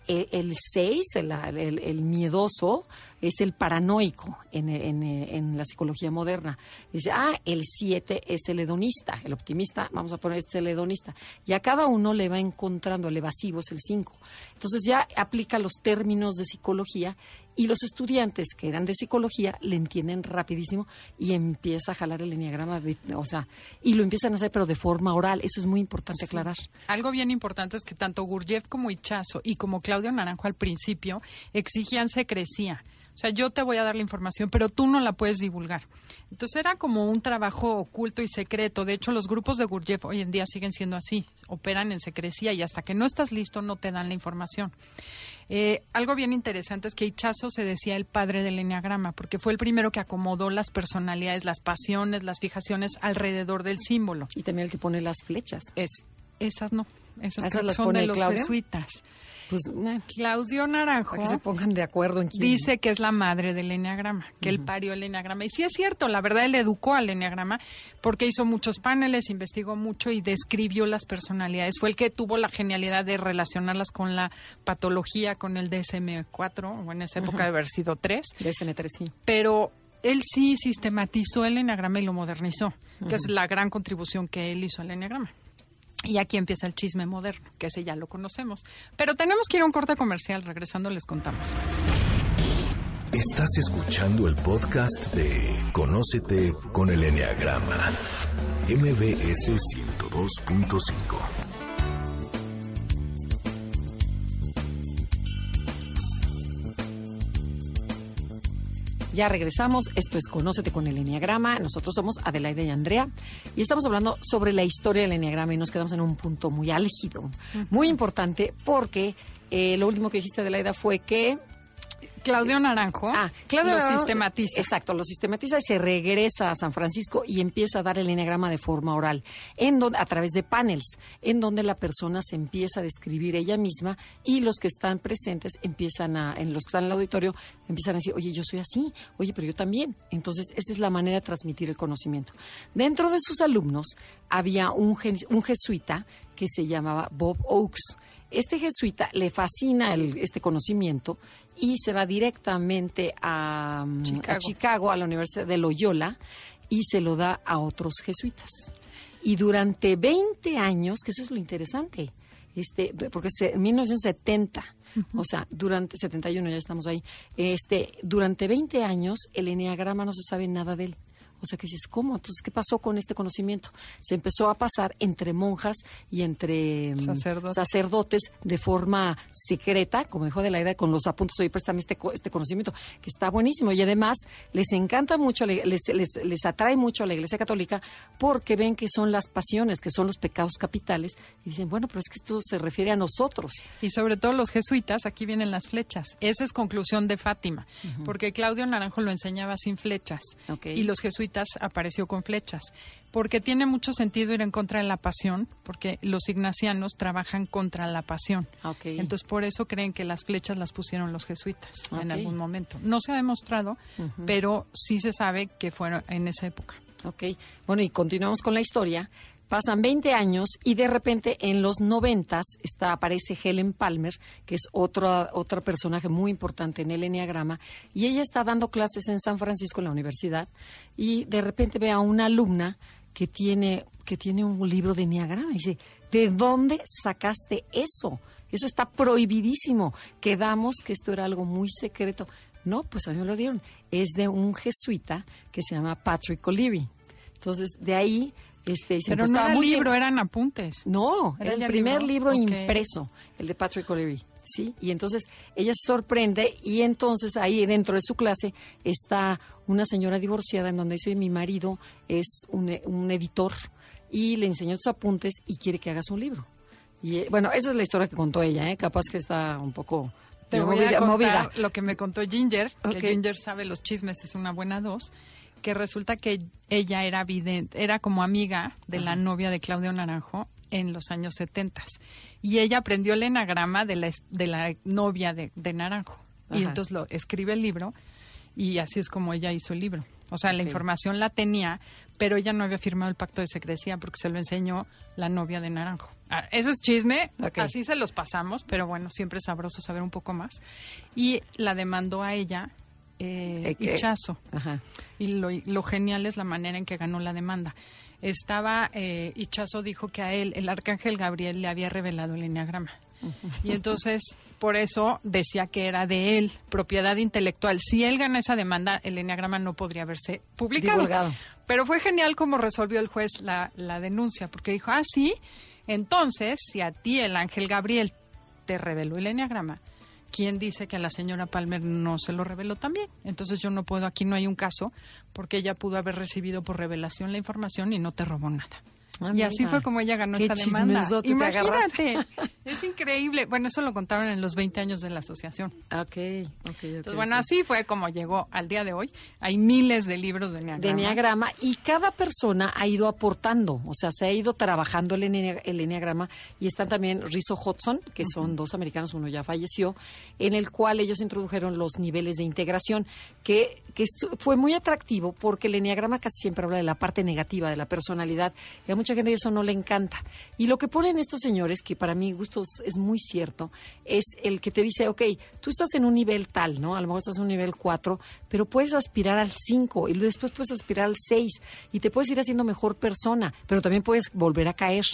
Eh, El 6, el, el- el miedoso, es el paranoico en, en- en la psicología moderna. Dice, ah, el 7 es el hedonista, el optimista, vamos a poner este el hedonista. Y a cada uno le va encontrando, el evasivo es el 5. Entonces ya aplica los términos de psicología y los estudiantes que eran de psicología le entienden rapidísimo y empieza a jalar el enneagrama, de- o sea, y lo empiezan a hacer pero de forma oral. Eso es muy importante aclarar. Algo bien importante es que tanto Gurdjieff como Ichazo y como Claudio Naranjo al principio exigían secrecía. O sea, yo te voy a dar la información, pero tú no la puedes divulgar. Entonces era como un trabajo oculto y secreto. De hecho, los grupos de Gurdjieff hoy en día siguen siendo así. Operan en secrecía y hasta que no estás listo no te dan la información. Eh, algo bien interesante es que Ichazo se decía el padre del enneagrama, porque fue el primero que acomodó las personalidades, las pasiones, las fijaciones alrededor del símbolo. Y también el que pone las flechas. Es, esas no, esas, ¿Esas las son pone de los Claudio? jesuitas. Pues, eh, Claudio Naranjo para que se pongan de acuerdo en quién. dice que es la madre del enneagrama, que él parió el enneagrama. Y sí es cierto, la verdad él educó al enneagrama porque hizo muchos paneles, investigó mucho y describió las personalidades. Fue el que tuvo la genialidad de relacionarlas con la patología, con el DSM-4, o en esa época de haber sido 3 De SM3, sí. pero él sí sistematizó el enneagrama y lo modernizó, que es la gran contribución que él hizo al enneagrama. Y aquí empieza el chisme moderno, que ese ya lo conocemos. Pero tenemos que ir a un corte comercial, regresando les contamos. Estás escuchando el podcast de Conócete con el Enneagrama. MBS 102.5. Ya regresamos. Esto es Conócete con el Enneagrama. Nosotros somos Adelaide y Andrea. Y estamos hablando sobre la historia del Enneagrama y nos quedamos en un punto muy álgido, muy importante, porque eh, lo último que dijiste, Adelaida, fue que Claudio Naranjo Ah, Claudio lo Naranjo- sistematiza. Exacto, lo sistematiza y se regresa a San Francisco y empieza a dar el enneagrama de forma oral, en donde, a través de panels, en donde la persona se empieza a describir ella misma y los que están presentes empiezan a, en los que están en el auditorio, empiezan a decir, oye, yo soy así, oye, pero yo también. Entonces, esa es la manera de transmitir el conocimiento. Dentro de sus alumnos había un, un jesuita que se llamaba Bob Oakes. Este jesuita le fascina el- este conocimiento y se va directamente a mm, a Chicago. A la Universidad de Loyola, y se lo da a otros jesuitas. Y durante 20 años, que eso es lo interesante, este, porque en 1970, o sea, durante 71 ya estamos ahí, este, durante 20 años el enneagrama no se sabe nada de él. O sea, que dices, ¿cómo? Entonces, ¿qué pasó con este conocimiento? Se empezó a pasar entre monjas y entre mm, Sacerdotes. sacerdotes de forma secreta, como dijo de la idea, con los apuntes, oye, préstame este, este conocimiento, que está buenísimo. Y además, les encanta mucho, le- les, les, les atrae mucho a la Iglesia Católica porque ven que son las pasiones, que son los pecados capitales. Y dicen, bueno, pero es que esto se refiere a nosotros. Y sobre todo los jesuitas, aquí vienen las flechas. Esa es conclusión de Fátima, porque Claudio Naranjo lo enseñaba sin flechas Ok. y los jesuitas apareció con flechas, porque tiene mucho sentido ir en contra de la pasión, porque los ignacianos trabajan contra la pasión. Ok. Entonces por eso creen que las flechas las pusieron los jesuitas en Ok. algún momento. No se ha demostrado, pero sí se sabe que fueron en esa época. Ok, bueno, y continuamos con la historia. Pasan 20 años y de repente en los 90 está, aparece Helen Palmer, que es otra, otra personaje muy importante en el Enneagrama, y ella está dando clases en San Francisco en la universidad y de repente ve a una alumna que tiene, que tiene un libro de Enneagrama y dice, ¿de dónde sacaste eso? Eso está prohibidísimo. Quedamos que esto era algo muy secreto. No, pues a mí me lo dieron. Es de un jesuita que se llama Patrick O'Leary. Entonces, de ahí, este, Pero no era muy bien. libro, eran apuntes. No, ¿Era el primer libro, impreso, el de Patrick O'Leary, ¿sí? Y entonces ella se sorprende y entonces ahí dentro de su clase está una señora divorciada en donde dice, mi marido es un, un editor y le enseñó sus apuntes y quiere que hagas un libro. Y eh, bueno, esa es la historia que contó ella, ¿eh? Capaz que está un poco Te voy movida- a contar movida. lo que me contó Ginger, Ok. que Ginger sabe los chismes, es una buena dos, que resulta que ella era vidente, era como amiga de la novia de Claudio Naranjo en los años 70 y ella aprendió el enagrama de la, de la novia de, de Naranjo y entonces lo escribe el libro y así es como ella hizo el libro. O sea, la información la tenía, pero ella no había firmado el pacto de secrecía porque se lo enseñó la novia de Naranjo. Ah, eso es chisme, así se los pasamos, pero bueno, siempre es sabroso saber un poco más. Y la demandó a ella eh, Hichazo. Ajá. Y lo, lo genial es la manera en que ganó la demanda. Estaba, eh, Hichazo dijo que a él el arcángel Gabriel le había revelado el enneagrama. Y entonces, por eso decía que era de él, propiedad intelectual. Si él gana esa demanda, el enneagrama no podría haberse publicado. Divulgado. Pero fue genial como resolvió el juez la, la denuncia, porque dijo, ah, sí, entonces, si a ti el ángel Gabriel te reveló el enneagrama, ¿quién dice que a la señora Palmer no se lo reveló también? Entonces yo no puedo, aquí no hay un caso, porque ella pudo haber recibido por revelación la información y no te robó nada. Ah, y así fue como ella ganó Qué esa demanda. Imagínate, es increíble. Bueno, eso lo contaron en los 20 años de la asociación. Ok, ok, ok. Entonces, bueno, así fue como llegó al día de hoy. Hay miles de libros de Enneagrama. de Enneagrama y cada persona ha ido aportando, o sea, se ha ido trabajando el Enneagrama y están también Rizzo Hudson, que son dos americanos, uno ya falleció, en el cual ellos introdujeron los niveles de integración, que, que fue muy atractivo porque el Enneagrama casi siempre habla de la parte negativa de la personalidad y a mucha gente eso no le encanta. Y lo que ponen estos señores, que para mi gusto es- es muy cierto, es el que te dice, ok, tú estás en un nivel tal, ¿no? A lo mejor estás en un nivel 4, pero puedes aspirar al 5 y después puedes aspirar al 6 y te puedes ir haciendo mejor persona, pero también puedes volver a caer.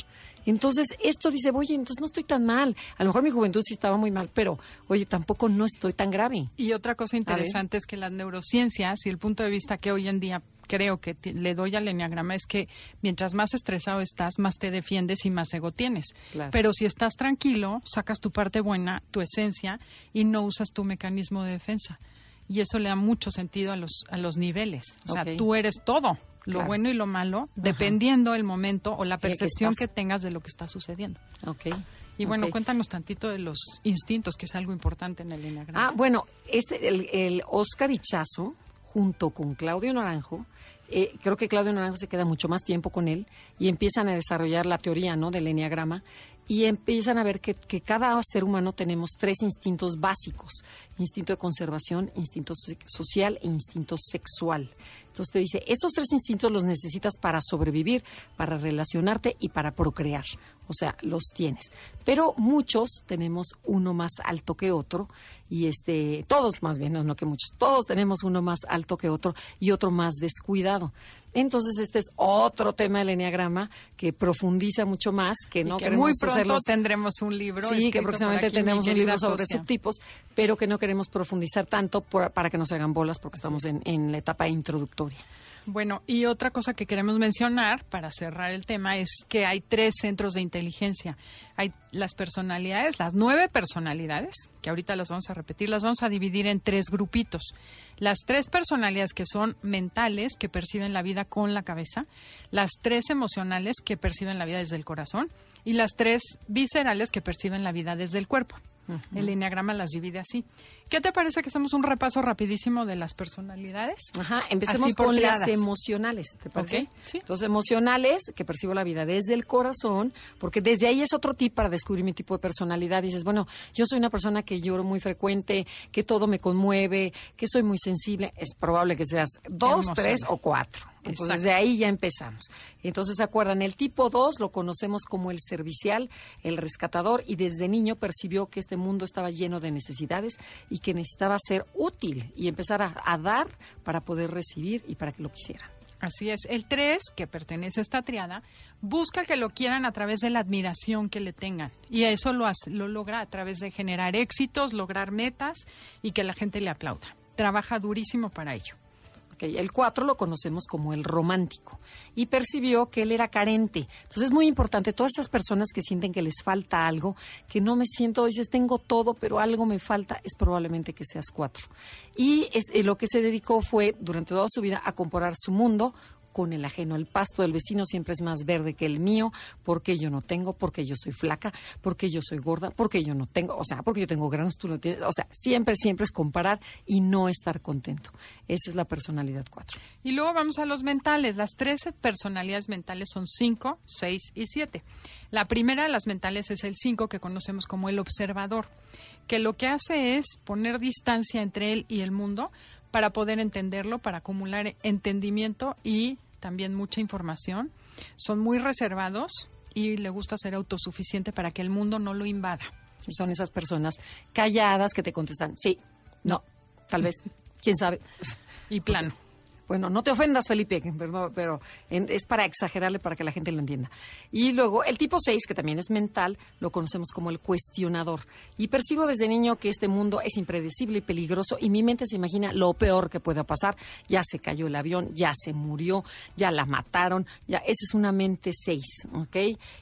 Entonces, esto dice, oye, entonces no estoy tan mal. A lo mejor mi juventud sí estaba muy mal, pero, oye, tampoco no estoy tan grave. Y otra cosa interesante es que las neurociencias y el punto de vista que hoy en día creo que le doy al enneagrama es que mientras más estresado estás, más te defiendes y más ego tienes. Claro. Pero si estás tranquilo, sacas tu parte buena, tu esencia y no usas tu mecanismo de defensa. Y eso le da mucho sentido a los a los niveles. O sea, Ok. tú eres todo, lo Claro. bueno y lo malo, dependiendo el momento o la que percepción que, tengas de lo que está sucediendo. Ok. Y bueno, ok. cuéntanos tantito de los instintos, que es algo importante en el enneagrama. Ah, bueno, este, el, el Oscar Ichazo, junto con Claudio Naranjo, eh, creo que Claudio Naranjo se queda mucho más tiempo con él y empiezan a desarrollar la teoría ¿no? del enneagrama y empiezan a ver que, cada ser humano tenemos tres instintos básicos, instinto de conservación, instinto social e instinto sexual. Entonces te dice, estos tres instintos los necesitas para sobrevivir, para relacionarte y para procrear. O sea, los tienes. Pero muchos tenemos uno más alto que otro y este, todos más bien, no, no que muchos, todos tenemos uno más alto que otro y otro más descuidado. Entonces este es otro tema del enneagrama que profundiza mucho más, que Y no que queremos muy pronto hacerlos- tendremos un libro. Sí, que próximamente tendremos un libro sobre socia. subtipos, pero que no queremos profundizar tanto por- para que no se hagan bolas porque estamos en, en la etapa introductoria. Bueno, y otra cosa que queremos mencionar para cerrar el tema es que hay tres centros de inteligencia. Hay las personalidades, las nueve personalidades, que ahorita las vamos a repetir, las vamos a dividir en tres grupitos. Las tres personalidades que son mentales, que perciben la vida con la cabeza, las tres emocionales, que perciben la vida desde el corazón, y las tres viscerales, que perciben la vida desde el cuerpo. El enneagrama las divide así. ¿Qué te parece que hacemos un repaso rapidísimo de las personalidades? Ajá, empecemos con las emocionales, ¿te parece? Sí. Entonces, emocionales, que percibo la vida desde el corazón, porque desde ahí es otro tip para descubrir mi tipo de personalidad. Dices, bueno, yo soy una persona que lloro muy frecuente, que todo me conmueve, que soy muy sensible. Es probable que seas dos, Emocional. tres o cuatro. Entonces, Exacto. de ahí ya empezamos. Entonces, ¿se acuerdan? El tipo 2 lo conocemos como el servicial, el rescatador, y desde niño percibió que este mundo estaba lleno de necesidades y que necesitaba ser útil y empezar a, a dar para poder recibir y para que lo quisieran. Así es. El 3, que pertenece a esta triada, busca que lo quieran a través de la admiración que le tengan. Y eso lo, hace- lo logra a través de generar éxitos, lograr metas y que la gente le aplauda. Trabaja durísimo para ello. El 4 lo conocemos como el romántico y percibió que él era carente. Entonces es muy importante, todas estas personas que sienten que les falta algo, que no me siento, dices, tengo todo, pero algo me falta, es probablemente que seas 4. Y es- eh, lo que se dedicó fue durante toda su vida a comparar su mundo con el ajeno. El pasto del vecino siempre es más verde que el mío, porque yo no tengo, porque yo soy flaca, porque yo soy gorda, porque yo no tengo, o sea, porque yo tengo granos, tú no tienes, o sea, siempre, siempre es comparar y no estar contento. Esa es la personalidad 4. Y luego vamos a los mentales. Las 13 personalidades mentales son 5, 6 y 7. La primera de las mentales es el 5 que conocemos como el observador, que lo que hace es poner distancia entre él y el mundo para poder entenderlo, para acumular entendimiento y también mucha información. Son muy reservados y le gusta ser autosuficiente para que el mundo no lo invada. Y son esas personas calladas que te contestan, sí, no, tal vez, quién sabe. Y plano. Bueno, no te ofendas, Felipe, pero, pero en- es para exagerarle para que la gente lo entienda. Y luego, el tipo 6, que también es mental, lo conocemos como el cuestionador. Y percibo desde niño que este mundo es impredecible y peligroso y mi mente se imagina lo peor que pueda pasar. Ya se cayó el avión, ya se murió, ya la mataron, ya esa es una mente 6, ¿ok?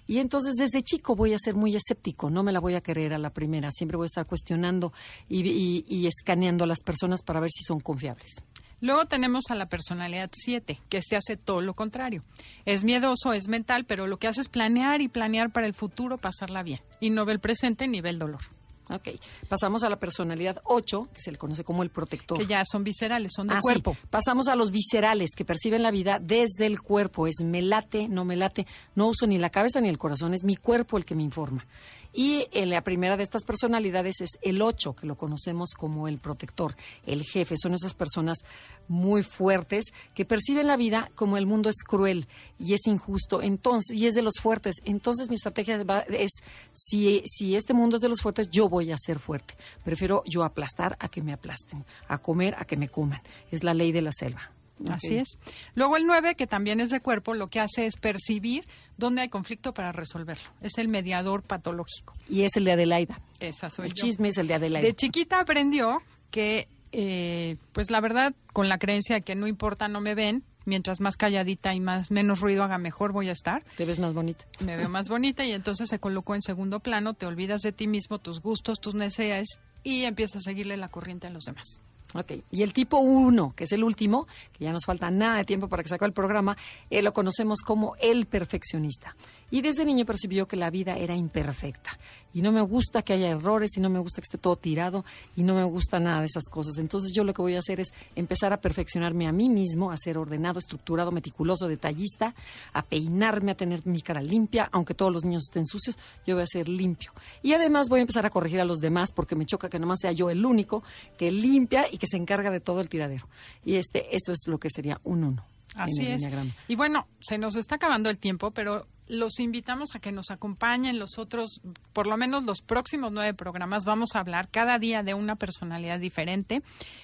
Y entonces desde chico voy a ser muy escéptico, no me la voy a creer a la primera, siempre voy a estar cuestionando y escaneando a las personas para ver si son confiables. Luego tenemos a la personalidad 7, que este hace todo lo contrario. Es miedoso, es mental, pero lo que hace es planear y planear para el futuro, pasarla bien. Y no ve el presente ni ve el dolor, Ok, pasamos a la personalidad 8, que se le conoce como el protector. que ya son viscerales, son de Ah, sí. cuerpo. Pasamos a los viscerales, que perciben la vida desde el cuerpo. Es me late, no me late. No uso ni la cabeza ni el corazón, es mi cuerpo el que me informa. Y en la primera de estas personalidades es el 8, que lo conocemos como el protector, el jefe. Son esas personas muy fuertes que perciben la vida como el mundo es cruel y es injusto entonces y es de los fuertes. Entonces mi estrategia es, si, si este mundo es de los fuertes, yo voy a ser fuerte. Prefiero yo aplastar a que me aplasten, a comer a que me coman. Es la ley de la selva. Así es. Luego el 9, que también es de cuerpo, lo que hace es percibir dónde hay conflicto para resolverlo. Es el mediador patológico. Y es el de Adelaida. Esa soy el yo. chisme es el de Adelaida. De chiquita aprendió que, eh, pues la verdad, con la creencia de que no importa, no me ven, mientras más calladita y más menos ruido haga, mejor voy a estar. Te ves más bonita. Me veo más bonita y entonces se colocó en segundo plano, te olvidas de ti mismo, tus gustos, tus necesidades y empiezas a seguirle la corriente a los demás. Ok. Y el tipo 1, que es el último, que ya nos falta nada de tiempo para que se el programa, eh, lo conocemos como el perfeccionista. Y desde niño percibió que la vida era imperfecta. Y no me gusta que haya errores, y no me gusta que esté todo tirado, y no me gusta nada de esas cosas. Entonces yo lo que voy a hacer es empezar a perfeccionarme a mí mismo, a ser ordenado, estructurado, meticuloso, detallista, a peinarme, a tener mi cara limpia, aunque todos los niños estén sucios, yo voy a ser limpio. Y además voy a empezar a corregir a los demás porque me choca que nomás sea yo el único que limpia y que se encarga de todo el tiradero. Y este, esto es lo que sería un uno. Así es. Y bueno, se nos está acabando el tiempo, pero los invitamos a que nos acompañen los otros, por lo menos los próximos nueve programas. Vamos a hablar cada día de una personalidad diferente.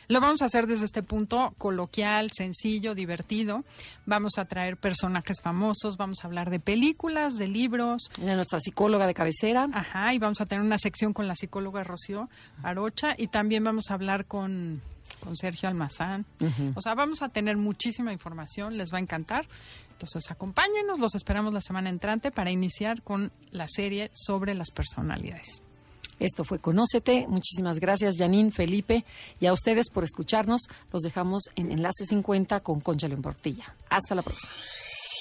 Lo vamos a hacer desde este punto coloquial, sencillo, divertido. Vamos a traer personajes famosos, vamos a hablar de películas, de libros. Nuestra psicóloga de cabecera. Ajá, y vamos a tener una sección con la psicóloga Rocío Arocha y también vamos a hablar con con Sergio Almazán. O sea, vamos a tener muchísima información, les va a encantar. Entonces, acompáñenos, los esperamos la semana entrante para iniciar con la serie sobre las personalidades. Esto fue Conócete. Muchísimas gracias, Janine, Felipe, y a ustedes por escucharnos. Los dejamos en Enlace 50 con Concha León Portilla. Hasta la próxima.